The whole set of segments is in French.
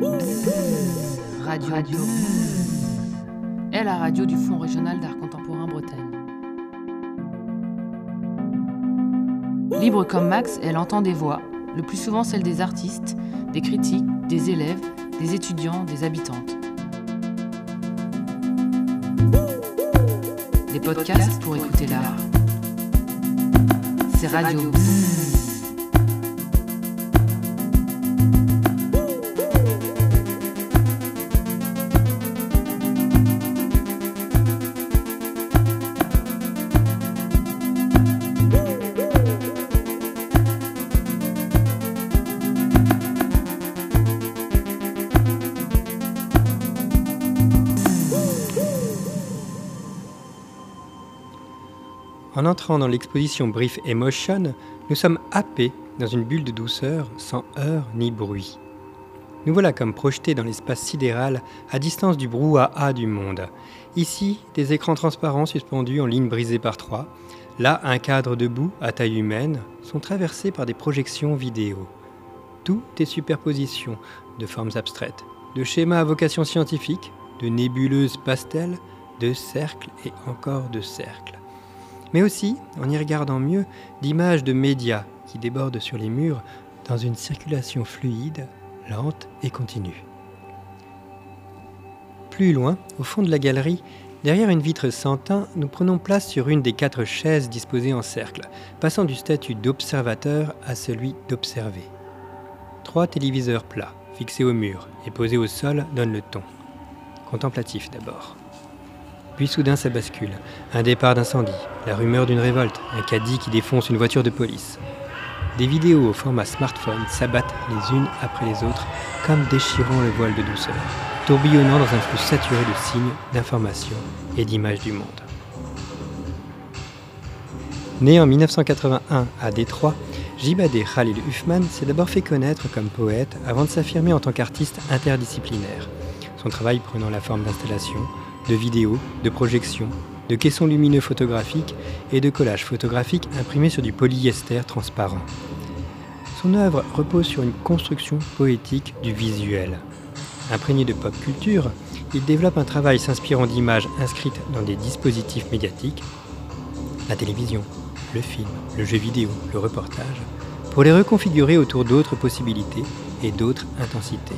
Radio. radio. Est la radio du Fonds régional d'art contemporain Bretagne. Libre comme Max, elle entend des voix, le plus souvent celles des artistes, des critiques, des élèves, des étudiants, des habitantes. Des podcasts pour écouter l'art. C'est Radio. Entrant dans l'exposition Brief Emotion, nous sommes happés dans une bulle de douceur sans heurts ni bruit. Nous voilà comme projetés dans l'espace sidéral à distance du brouhaha du monde. Ici, des écrans transparents suspendus en ligne brisée par trois. Là, un cadre debout à taille humaine sont traversés par des projections vidéo. Tout est superposition de formes abstraites, de schémas à vocation scientifique, de nébuleuses pastels, de cercles et encore de cercles mais aussi, en y regardant mieux, d'images de médias qui débordent sur les murs dans une circulation fluide, lente et continue. Plus loin, au fond de la galerie, derrière une vitre sans teint, nous prenons place sur une des quatre chaises disposées en cercle, passant du statut d'observateur à celui d'observer. Trois téléviseurs plats, fixés au mur et posés au sol, donnent le ton. Contemplatif d'abord. Puis soudain ça bascule. Un départ d'incendie, la rumeur d'une révolte, un caddie qui défonce une voiture de police. Des vidéos au format smartphone s'abattent les unes après les autres, comme déchirant le voile de douceur, tourbillonnant dans un flux saturé de signes, d'informations et d'images du monde. Né en 1981 à Détroit, Jibadeh Khalil Huffman s'est d'abord fait connaître comme poète avant de s'affirmer en tant qu'artiste interdisciplinaire, son travail prenant la forme d'installations, de vidéos, de projections, de caissons lumineux photographiques et de collages photographiques imprimés sur du polyester transparent. Son œuvre repose sur une construction poétique du visuel. Imprégné de pop culture, il développe un travail s'inspirant d'images inscrites dans des dispositifs médiatiques, la télévision, le film, le jeu vidéo, le reportage, pour les reconfigurer autour d'autres possibilités et d'autres intensités.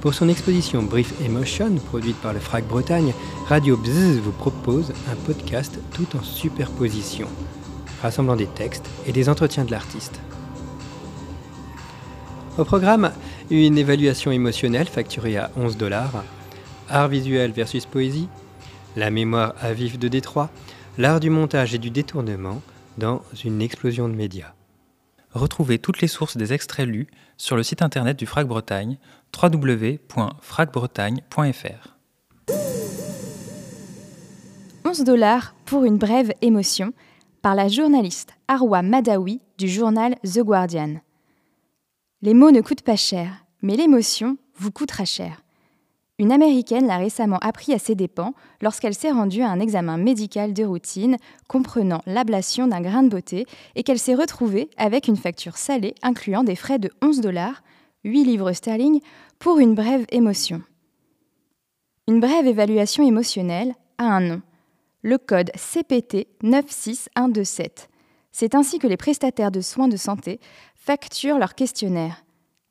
Pour son exposition Brief Emotion, produite par le FRAC Bretagne, Radio Bzzz vous propose un podcast tout en superposition, rassemblant des textes et des entretiens de l'artiste. Au programme, une évaluation émotionnelle facturée à 11 dollars, art visuel versus poésie, la mémoire à vif de Détroit, l'art du montage et du détournement dans une explosion de médias. Retrouvez toutes les sources des extraits lus sur le site internet du FRAC Bretagne www.fracbretagne.fr. 11 dollars pour une brève émotion par la journaliste Arwa Madawi du journal The Guardian. Les mots ne coûtent pas cher, mais l'émotion vous coûtera cher. Une Américaine l'a récemment appris à ses dépens lorsqu'elle s'est rendue à un examen médical de routine comprenant l'ablation d'un grain de beauté et qu'elle s'est retrouvée avec une facture salée incluant des frais de 11 dollars, 8 livres sterling, pour une brève émotion. Une brève évaluation émotionnelle a un nom, le code CPT 96127. C'est ainsi que les prestataires de soins de santé facturent leur questionnaire.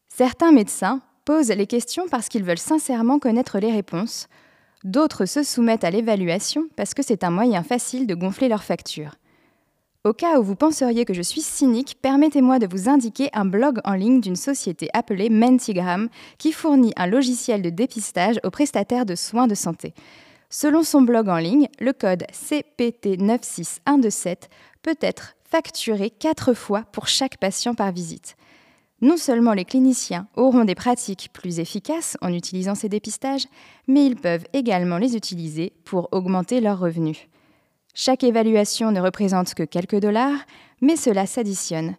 Certains médecins posent les questions parce qu'ils veulent sincèrement connaître les réponses. D'autres se soumettent à l'évaluation parce que c'est un moyen facile de gonfler leurs factures. Au cas où vous penseriez que je suis cynique, permettez-moi de vous indiquer un blog en ligne d'une société appelée Mentigram qui fournit un logiciel de dépistage aux prestataires de soins de santé. Selon son blog en ligne, le code CPT96127 peut être facturé quatre fois pour chaque patient par visite. Non seulement les cliniciens auront des pratiques plus efficaces en utilisant ces dépistages, mais ils peuvent également les utiliser pour augmenter leurs revenus. Chaque évaluation ne représente que quelques dollars, mais cela s'additionne.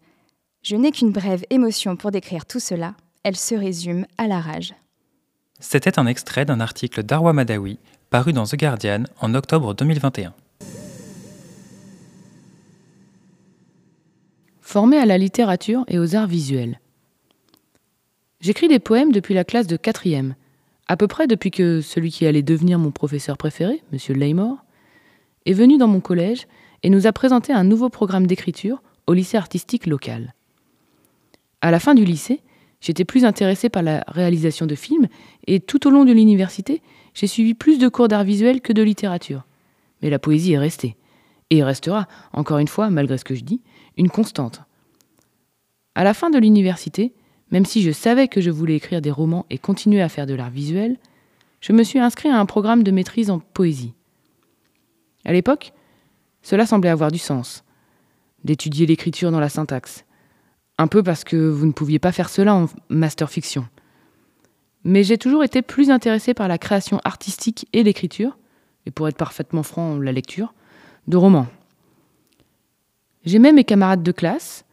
Je n'ai qu'une brève émotion pour décrire tout cela, elle se résume à la rage. C'était un extrait d'un article d'Arwa Madawi paru dans The Guardian en octobre 2021. – Formé à la littérature et aux arts visuels. J'écris des poèmes depuis la classe de quatrième, à peu près depuis que celui qui allait devenir mon professeur préféré, M. Laymore, est venu dans mon collège et nous a présenté un nouveau programme d'écriture au lycée artistique local. À la fin du lycée, j'étais plus intéressé par la réalisation de films et tout au long de l'université, j'ai suivi plus de cours d'art visuel que de littérature. Mais la poésie est restée, et restera, encore une fois, malgré ce que je dis, une constante. À la fin de l'université, même si je savais que je voulais écrire des romans et continuer à faire de l'art visuel, je me suis inscrit à un programme de maîtrise en poésie. À l'époque, cela semblait avoir du sens, d'étudier l'écriture dans la syntaxe. Un peu parce que vous ne pouviez pas faire cela en master fiction. Mais j'ai toujours été plus intéressé par la création artistique et l'écriture, et pour être parfaitement franc, la lecture, de romans. J'aimais mes camarades de classe,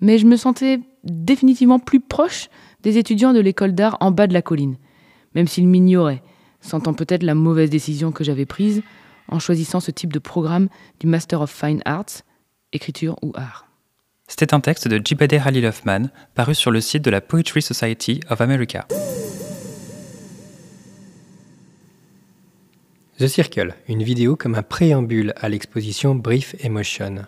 mais je me sentais définitivement plus proche des étudiants de l'école d'art en bas de la colline, même s'ils m'ignoraient, sentant peut-être la mauvaise décision que j'avais prise en choisissant ce type de programme du Master of Fine Arts, écriture ou art. C'était un texte de Jibade Halil Hoffman, paru sur le site de la Poetry Society of America. The Circle, une vidéo comme un préambule à l'exposition Brief Emotion.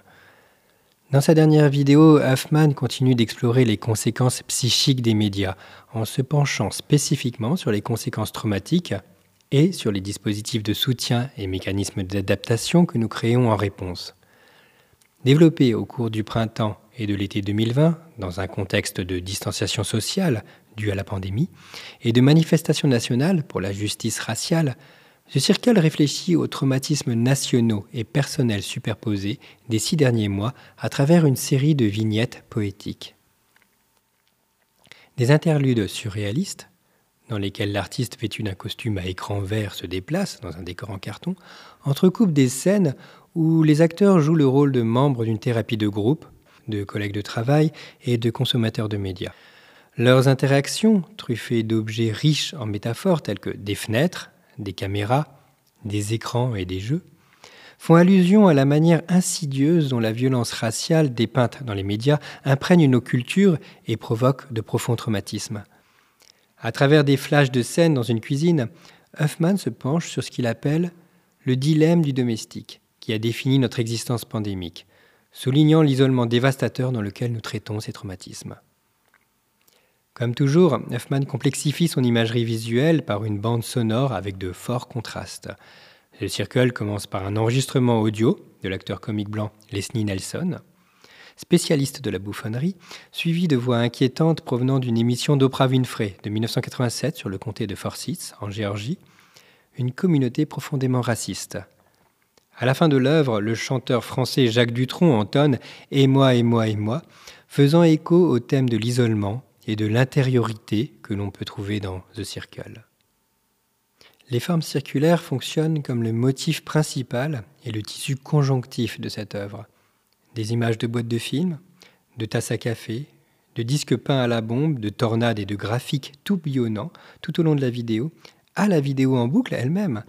Dans sa dernière vidéo, Hoffman continue d'explorer les conséquences psychiques des médias en se penchant spécifiquement sur les conséquences traumatiques et sur les dispositifs de soutien et mécanismes d'adaptation que nous créons en réponse. Développé au cours du printemps et de l'été 2020, dans un contexte de distanciation sociale due à la pandémie et de manifestations nationales pour la justice raciale, ce circle réfléchit aux traumatismes nationaux et personnels superposés des six derniers mois à travers une série de vignettes poétiques. Des interludes surréalistes, dans lesquels l'artiste vêtu d'un costume à écran vert se déplace dans un décor en carton, entrecoupent des scènes où les acteurs jouent le rôle de membres d'une thérapie de groupe, de collègues de travail et de consommateurs de médias. Leurs interactions, truffées d'objets riches en métaphores telles que des fenêtres, des caméras, des écrans et des jeux, font allusion à la manière insidieuse dont la violence raciale dépeinte dans les médias imprègne nos cultures et provoque de profonds traumatismes. À travers des flashs de scènes dans une cuisine, Huffman se penche sur ce qu'il appelle le dilemme du domestique, qui a défini notre existence pandémique, soulignant l'isolement dévastateur dans lequel nous traitons ces traumatismes. Comme toujours, Huffman complexifie son imagerie visuelle par une bande sonore avec de forts contrastes. Le circle commence par un enregistrement audio de l'acteur comique blanc Leslie Nelson, spécialiste de la bouffonnerie, suivi de voix inquiétantes provenant d'une émission d'Oprah Winfrey de 1987 sur le comté de Forsyth, en Géorgie, une communauté profondément raciste. À la fin de l'œuvre, le chanteur français Jacques Dutronc entonne Et moi, et moi, et moi, faisant écho au thème de l'isolement, et de l'intériorité que l'on peut trouver dans The Circle. Les formes circulaires fonctionnent comme le motif principal et le tissu conjonctif de cette œuvre. Des images de boîtes de films, de tasses à café, de disques peints à la bombe, de tornades et de graphiques tourbillonnants tout au long de la vidéo, à la vidéo en boucle elle-même,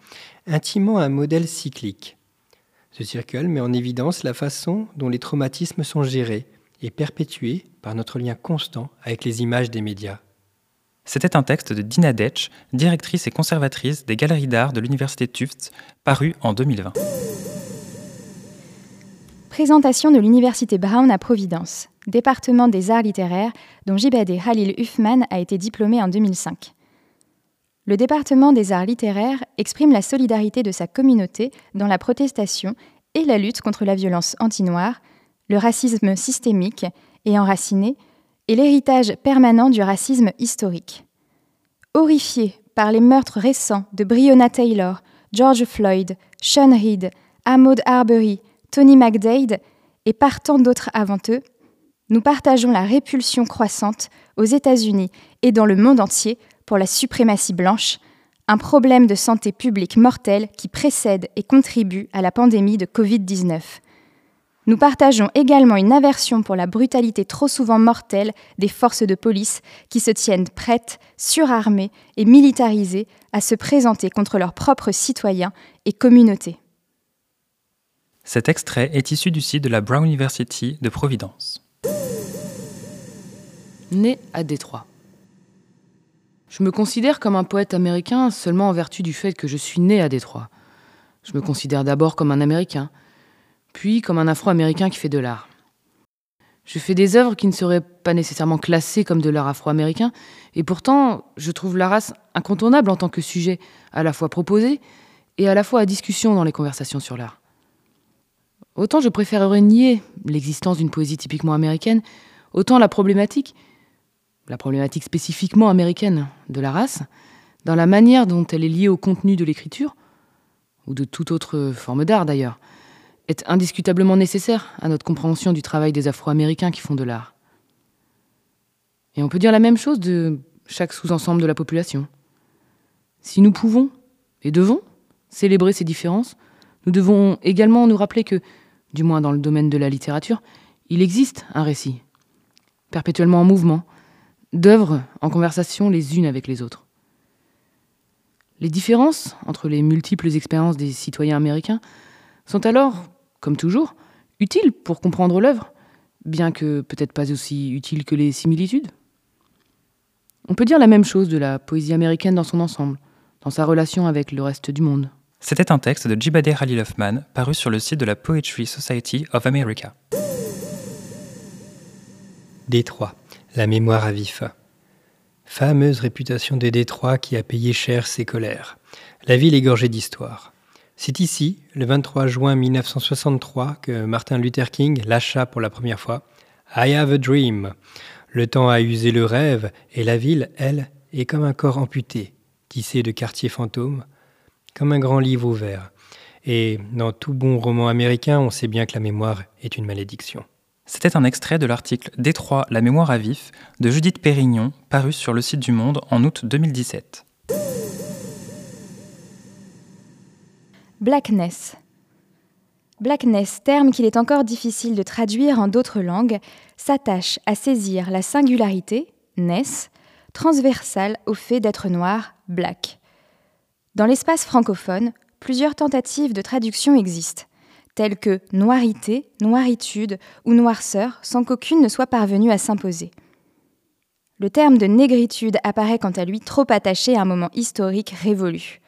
intimant un modèle cyclique. Ce circle met en évidence la façon dont les traumatismes sont gérés, et perpétuée par notre lien constant avec les images des médias. C'était un texte de Dina Detch, directrice et conservatrice des galeries d'art de l'Université Tufts, paru en 2020. Présentation de l'Université Brown à Providence, département des arts littéraires dont Jibade Halil Huffman a été diplômé en 2005. Le département des arts littéraires exprime la solidarité de sa communauté dans la protestation et la lutte contre la violence anti-noire, le racisme systémique et enraciné, et l'héritage permanent du racisme historique. Horrifié par les meurtres récents de Breonna Taylor, George Floyd, Sean Reed, Ahmaud Arbery, Tony McDade et par tant d'autres avant eux, nous partageons la répulsion croissante aux États-Unis et dans le monde entier pour la suprématie blanche, un problème de santé publique mortel qui précède et contribue à la pandémie de Covid-19. Nous partageons également une aversion pour la brutalité trop souvent mortelle des forces de police qui se tiennent prêtes, surarmées et militarisées à se présenter contre leurs propres citoyens et communautés. Cet extrait est issu du site de la Brown University de Providence. Né à Détroit. Je me considère comme un poète américain seulement en vertu du fait que je suis né à Détroit. Je me considère d'abord comme un Américain, puis comme un Afro-Américain qui fait de l'art. Je fais des œuvres qui ne seraient pas nécessairement classées comme de l'art afro-américain, et pourtant je trouve la race incontournable en tant que sujet à la fois proposé et à la fois à discussion dans les conversations sur l'art. Autant je préférerais nier l'existence d'une poésie typiquement américaine, autant la problématique, la problématique spécifiquement américaine de la race, dans la manière dont elle est liée au contenu de l'écriture, ou de toute autre forme d'art d'ailleurs, est indiscutablement nécessaire à notre compréhension du travail des Afro-Américains qui font de l'art. Et on peut dire la même chose de chaque sous-ensemble de la population. Si nous pouvons et devons célébrer ces différences, nous devons également nous rappeler que, du moins dans le domaine de la littérature, il existe un récit, perpétuellement en mouvement, d'œuvres en conversation les unes avec les autres. Les différences entre les multiples expériences des citoyens américains sont alors, comme toujours, utiles pour comprendre l'œuvre, bien que peut-être pas aussi utiles que les similitudes. On peut dire la même chose de la poésie américaine dans son ensemble, dans sa relation avec le reste du monde. C'était un texte de Jibade Khalil Hoffman paru sur le site de la Poetry Society of America. Détroit, la mémoire à vif. Fameuse réputation de Détroit qui a payé cher ses colères. La ville est gorgée d'histoire. C'est ici, le 23 juin 1963, que Martin Luther King lâcha pour la première fois I have a dream. Le temps a usé le rêve et la ville, elle, est comme un corps amputé, tissé de quartiers fantômes, comme un grand livre ouvert. Et dans tout bon roman américain, on sait bien que la mémoire est une malédiction. C'était un extrait de l'article Détroit, la mémoire à vif de Judith Pérignon, paru sur le site du Monde en août 2017. Blackness. Blackness, terme qu'il est encore difficile de traduire en d'autres langues, s'attache à saisir la singularité, ness, transversale au fait d'être noir, black. Dans l'espace francophone, plusieurs tentatives de traduction existent telles que noirité, noiritude ou noirceur, sans qu'aucune ne soit parvenue à s'imposer. Le terme de négritude apparaît quant à lui trop attaché à un moment historique révolu.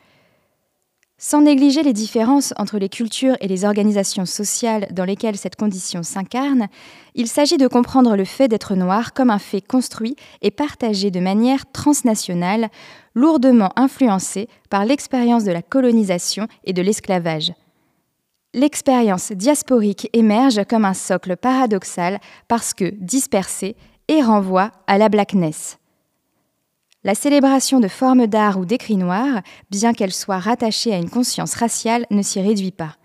Sans négliger les différences entre les cultures et les organisations sociales dans lesquelles cette condition s'incarne, il s'agit de comprendre le fait d'être noir comme un fait construit et partagé de manière transnationale, lourdement influencé par l'expérience de la colonisation et de l'esclavage. L'expérience diasporique émerge comme un socle paradoxal parce que dispersée et renvoie à la blackness. La célébration de formes d'art ou d'écrits noirs, bien qu'elle soit rattachée à une conscience raciale, ne s'y réduit pas.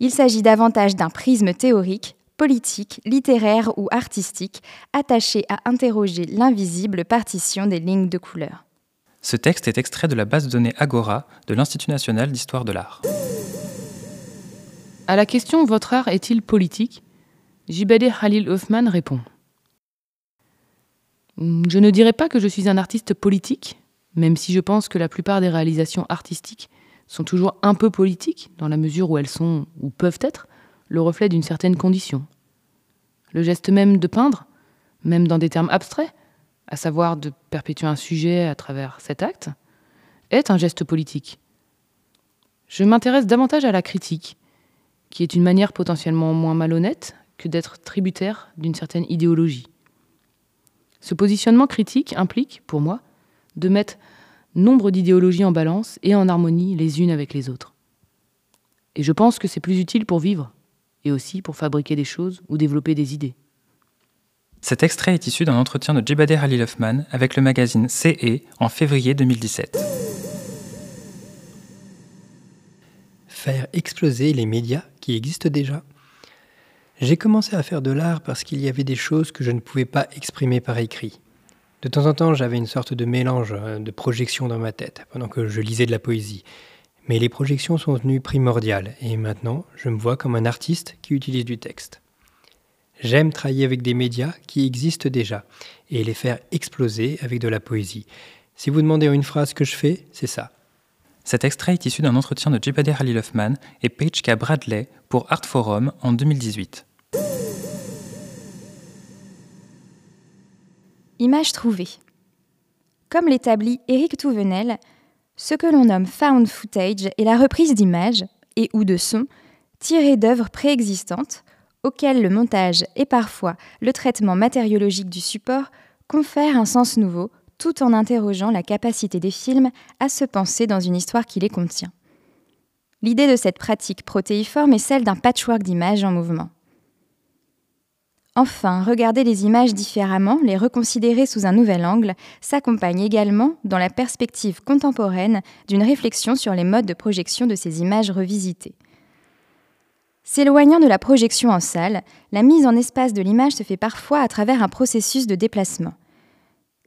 Il s'agit davantage d'un prisme théorique, politique, littéraire ou artistique, attaché à interroger l'invisible partition des lignes de couleur. Ce texte est extrait de la base de données Agora de l'Institut national d'histoire de l'art. À la question Votre art est-il politique? Jibadeh Khalil Hoffman répond Je ne dirais pas que je suis un artiste politique, même si je pense que la plupart des réalisations artistiques sont toujours un peu politiques, dans la mesure où elles sont, ou peuvent être, le reflet d'une certaine condition. Le geste même de peindre, même dans des termes abstraits, à savoir de perpétuer un sujet à travers cet acte, est un geste politique. Je m'intéresse davantage à la critique, qui est une manière potentiellement moins malhonnête que d'être tributaire d'une certaine idéologie. Ce positionnement critique implique, pour moi, de mettre nombre d'idéologies en balance et en harmonie les unes avec les autres. Et je pense que c'est plus utile pour vivre, et aussi pour fabriquer des choses ou développer des idées. Cet extrait est issu d'un entretien de Jibade Ali Hoffman avec le magazine CE en février 2017. Faire exploser les médias qui existent déjà. J'ai commencé à faire de l'art parce qu'il y avait des choses que je ne pouvais pas exprimer par écrit. De temps en temps, j'avais une sorte de mélange euh, de projections dans ma tête pendant que je lisais de la poésie. Mais les projections sont devenues primordiales et maintenant, je me vois comme un artiste qui utilise du texte. J'aime travailler avec des médias qui existent déjà et les faire exploser avec de la poésie. Si vous demandez une phrase que je fais, c'est ça. Cet extrait est issu d'un entretien de Jibade Halil Hoffman et Paige K. Bradley pour Art Forum en 2018. Image trouvée. Comme l'établit Éric Touvenel, ce que l'on nomme found footage est la reprise d'images et ou de sons tirés d'œuvres préexistantes auxquelles le montage et parfois le traitement matériologique du support confèrent un sens nouveau tout en interrogeant la capacité des films à se penser dans une histoire qui les contient. L'idée de cette pratique protéiforme est celle d'un patchwork d'images en mouvement. Enfin, regarder les images différemment, les reconsidérer sous un nouvel angle, s'accompagne également, dans la perspective contemporaine, d'une réflexion sur les modes de projection de ces images revisitées. S'éloignant de la projection en salle, la mise en espace de l'image se fait parfois à travers un processus de déplacement.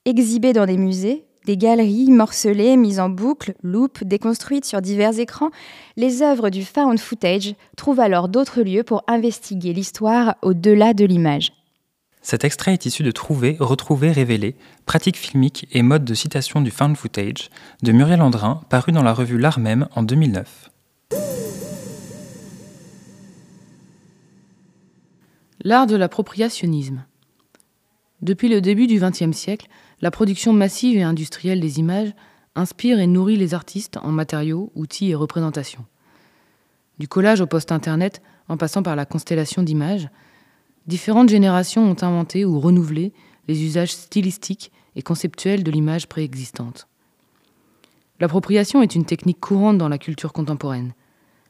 Exhibée dans des musées, des galeries morcelées, mises en boucle, loupes, déconstruites sur divers écrans, les œuvres du found footage trouvent alors d'autres lieux pour investiguer l'histoire au-delà de l'image. Cet extrait est issu de Trouver, Retrouver, Révéler, pratiques filmiques et modes de citation du found footage de Muriel Andrin, paru dans la revue L'Art même en 2009. L'art de l'appropriationnisme. Depuis le début du XXe siècle, la production massive et industrielle des images inspire et nourrit les artistes en matériaux, outils et représentations. Du collage au post-internet, en passant par la constellation d'images, différentes générations ont inventé ou renouvelé les usages stylistiques et conceptuels de l'image préexistante. L'appropriation est une technique courante dans la culture contemporaine.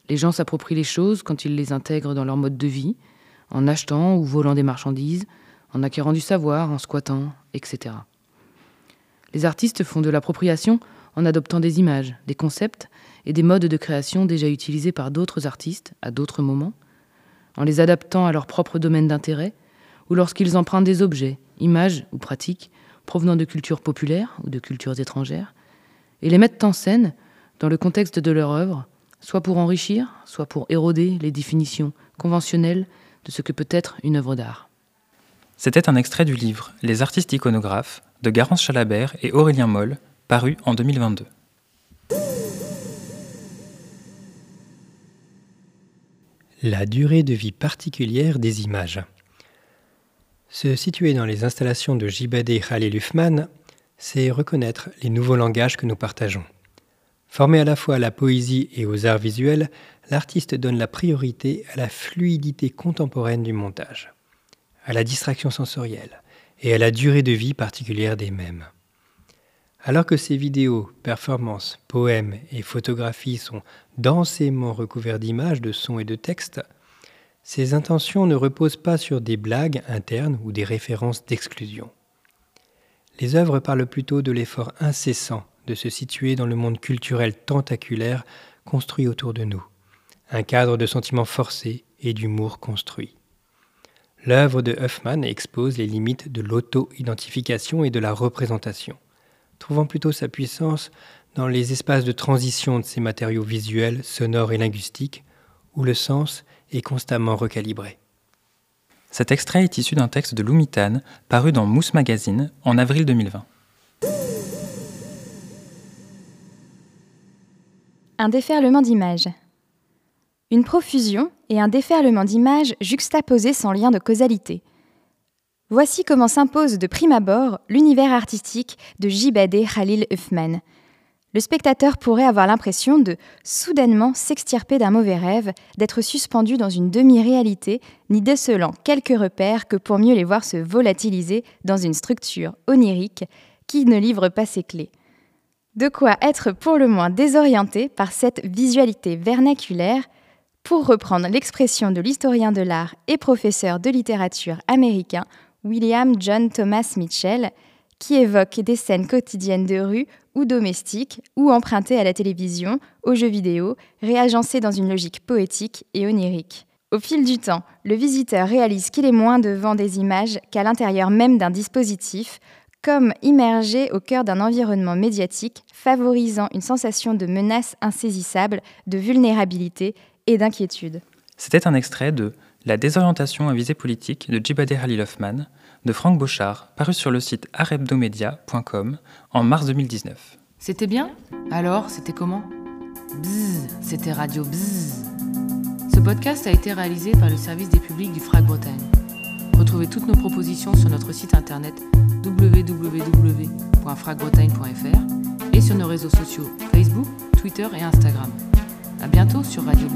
Les gens s'approprient les choses quand ils les intègrent dans leur mode de vie, en achetant ou volant des marchandises, en acquérant du savoir, en squattant, etc. Les artistes font de l'appropriation en adoptant des images, des concepts et des modes de création déjà utilisés par d'autres artistes à d'autres moments, en les adaptant à leur propre domaine d'intérêt, ou lorsqu'ils empruntent des objets, images ou pratiques provenant de cultures populaires ou de cultures étrangères, et les mettent en scène dans le contexte de leur œuvre, soit pour enrichir, soit pour éroder les définitions conventionnelles de ce que peut être une œuvre d'art. C'était un extrait du livre Les artistes iconographes de Garance Chalabert et Aurélien Moll, paru en 2022. La durée de vie particulière des images. Se situer dans les installations de Jibadeh Khalil Uthman, c'est reconnaître les nouveaux langages que nous partageons. Formé à la fois à la poésie et aux arts visuels, l'artiste donne la priorité à la fluidité contemporaine du montage, à la distraction sensorielle, et à la durée de vie particulière des mêmes. Alors que ces vidéos, performances, poèmes et photographies sont densément recouverts d'images, de sons et de textes, ces intentions ne reposent pas sur des blagues internes ou des références d'exclusion. Les œuvres parlent plutôt de l'effort incessant de se situer dans le monde culturel tentaculaire construit autour de nous, un cadre de sentiments forcés et d'humour construit. L'œuvre de Huffman expose les limites de l'auto-identification et de la représentation, trouvant plutôt sa puissance dans les espaces de transition de ces matériaux visuels, sonores et linguistiques, où le sens est constamment recalibré. Cet extrait est issu d'un texte de Lumitan paru dans Mousse Magazine en avril 2020. Un déferlement d'images. Une profusion et un déferlement d'images juxtaposées sans lien de causalité. Voici comment s'impose de prime abord l'univers artistique de Jibadeh Khalil Uthman. Le spectateur pourrait avoir l'impression de soudainement s'extirper d'un mauvais rêve, d'être suspendu dans une demi-réalité, n'y décelant quelques repères que pour mieux les voir se volatiliser dans une structure onirique qui ne livre pas ses clés. De quoi être pour le moins désorienté par cette visualité vernaculaire pour reprendre l'expression de l'historien de l'art et professeur de littérature américain William John Thomas Mitchell, qui évoque des scènes quotidiennes de rue ou domestiques ou empruntées à la télévision, aux jeux vidéo, réagencées dans une logique poétique et onirique. Au fil du temps, le visiteur réalise qu'il est moins devant des images qu'à l'intérieur même d'un dispositif, comme immergé au cœur d'un environnement médiatique favorisant une sensation de menace insaisissable, de vulnérabilité et d'inquiétude. C'était un extrait de La désorientation à visée politique de Jibadeh Halil Hoffman de Franck Beauchard, paru sur le site arebdomedia.com en mars 2019. C'était bien? Alors, c'était comment? Bzzz, c'était Radio Bzzz. Ce podcast a été réalisé par le service des publics du FRAC Bretagne. Retrouvez toutes nos propositions sur notre site internet www.fragbretagne.fr et sur nos réseaux sociaux Facebook, Twitter et Instagram. À bientôt sur Radio.